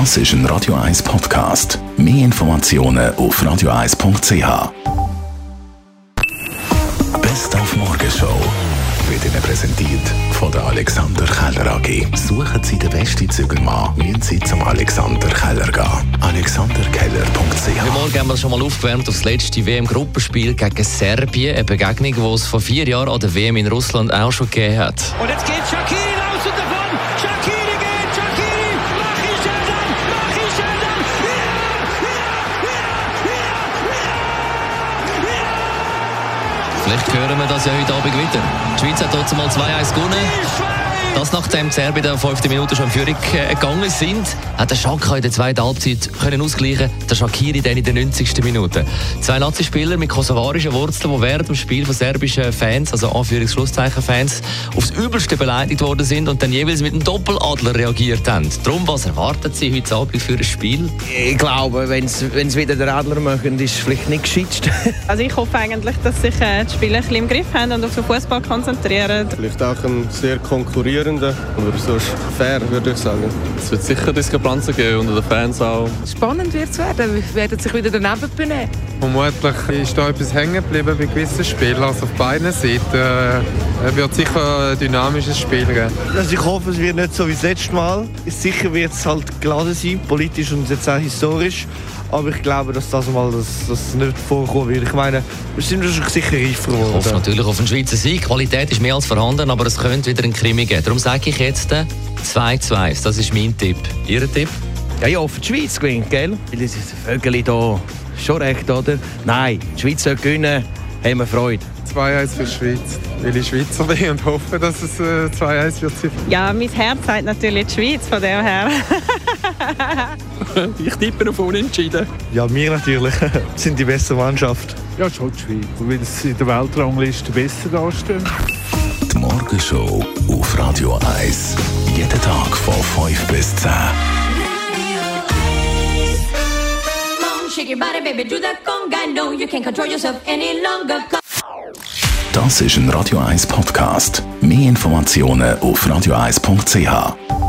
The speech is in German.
Das ist ein Radio 1 Podcast. Mehr Informationen auf radio1.ch. Best auf Morgenshow wird Ihnen präsentiert von der Alexander Keller AG. Suchen Sie den besten Zügelmann, müssen Sie zum Alexander Keller gehen. AlexanderKeller.ch Heute Morgen haben wir schon mal aufgewärmt auf das letzte WM-Gruppenspiel gegen Serbien. Eine Begegnung, die es vor vier Jahren an der WM in Russland auch schon gegeben hat. Und jetzt geht Shakiri Vielleicht hören wir das ja heute Abend wieder. Die Schweiz hat trotzdem mal 2-1 gewonnen. Das nachdem die Serben in der fünften Minute schon in Führung äh, gegangen sind, hat der Schaka in der zweiten Halbzeit können ausgleichen, der Shakiri dann in der 90. Minute. Zwei Nazi-Spieler mit kosovarischen Wurzeln, die während dem Spiel von serbischen Fans, also Anführungs-Schlusszeichen-Fans, aufs Übelste beleidigt worden sind und dann jeweils mit einem Doppeladler reagiert haben. Darum, was erwarten Sie heute Abend für ein Spiel? Ich glaube, wenn es wieder der Adler machen, ist es vielleicht nicht geschützt. Also ich hoffe eigentlich, dass sich äh, die Spieler ein bisschen im Griff haben und auf den Fußball konzentrieren. Vielleicht auch ein sehr konkurrierender, aber sonst fair, würde ich sagen. Es wird sicher Diskrepanzen geben unter den Fans auch. Spannend wird es werden. Wir werden sich wieder daneben benehmen. Vermutlich ist da etwas hängen geblieben bei gewissen Spielen. Also auf beiden Seiten äh, wird sicher ein dynamisches Spiel geben. Also ich hoffe, es wird nicht so wie das letzte Mal. Sicher wird es halt geladen sein, politisch und jetzt auch historisch. Aber ich glaube, dass das mal das, das nicht vorkommen wird. Ich meine, wir sind schon sicher reifer Ich hoffe geworden. natürlich auf einen Schweizer Sieg. Die Qualität ist mehr als vorhanden, aber es könnte wieder einen Krimi geben. Darum sage ich jetzt äh, 2-2. Das ist mein Tipp. Ihr Tipp? Ja, ja, für die Schweiz gewinnt, gell? Weil das Vögel hier schon recht, oder? Nein, die Schweiz soll gewinnen, haben wir Freude. 2-1 für die Schweiz, weil ich Schweizer bin und hoffe, dass es äh, 2-1 wird sein. Ja, mein Herz sagt natürlich die Schweiz von dem her. Ich tippe auf Unentschieden. Ja, wir natürlich sind die beste Mannschaft. Ja, schon die Schweiz, weil sie in der Weltrangliste besser dastehen. Die Morgenshow auf Radio 1. Jeden Tag von 5 bis 10. your body, baby, do that conga. No, you can't control yourself any longer. Das ist ein Radio 1 Podcast. Mehr Informationen auf radio1.ch.